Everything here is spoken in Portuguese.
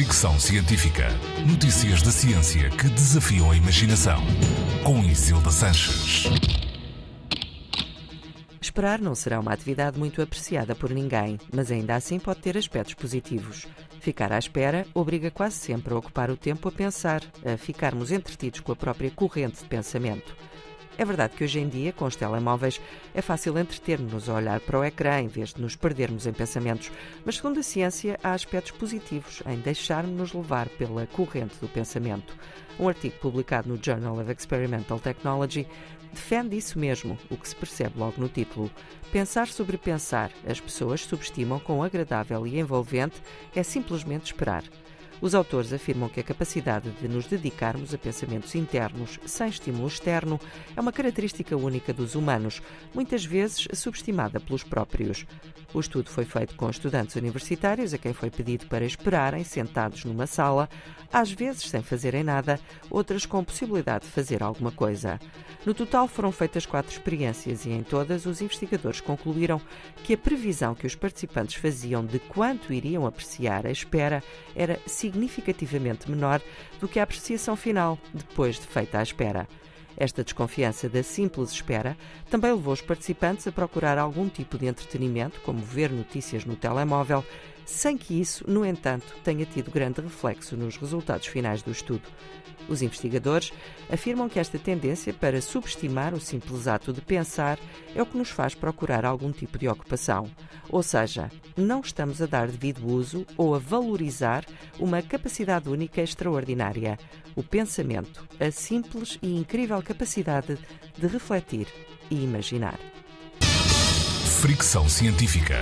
Fricção Científica. Notícias da ciência que desafiam a imaginação. Com Isilda Sanches. Esperar não será uma atividade muito apreciada por ninguém, mas ainda assim pode ter aspectos positivos. Ficar à espera obriga quase sempre a ocupar o tempo a pensar, a ficarmos entretidos com a própria corrente de pensamento. É verdade que hoje em dia, com os telemóveis, é fácil entreter-nos a olhar para o ecrã em vez de nos perdermos em pensamentos, mas segundo a ciência, há aspectos positivos em deixarmos-nos levar pela corrente do pensamento. Um artigo publicado no Journal of Experimental Technology defende isso mesmo, o que se percebe logo no título. Pensar sobre pensar, as pessoas subestimam quão agradável e envolvente é simplesmente esperar. Os autores afirmam que a capacidade de nos dedicarmos a pensamentos internos sem estímulo externo é uma característica única dos humanos, muitas vezes subestimada pelos próprios. O estudo foi feito com estudantes universitários a quem foi pedido para esperarem sentados numa sala, às vezes sem fazerem nada, outras com possibilidade de fazer alguma coisa. No total foram feitas quatro experiências e em todas os investigadores concluíram que a previsão que os participantes faziam de quanto iriam apreciar a espera era significativa significativamente menor do que a apreciação final, depois de feita a espera. Esta desconfiança da simples espera também levou os participantes a procurar algum tipo de entretenimento, como ver notícias no telemóvel, sem que isso, no entanto, tenha tido grande reflexo nos resultados finais do estudo. Os investigadores afirmam que esta tendência para subestimar o simples ato de pensar é o que nos faz procurar algum tipo de ocupação. Ou seja, não estamos a dar devido uso ou a valorizar uma capacidade única extraordinária: o pensamento, a simples e incrível capacidade de refletir e imaginar. Fricção científica.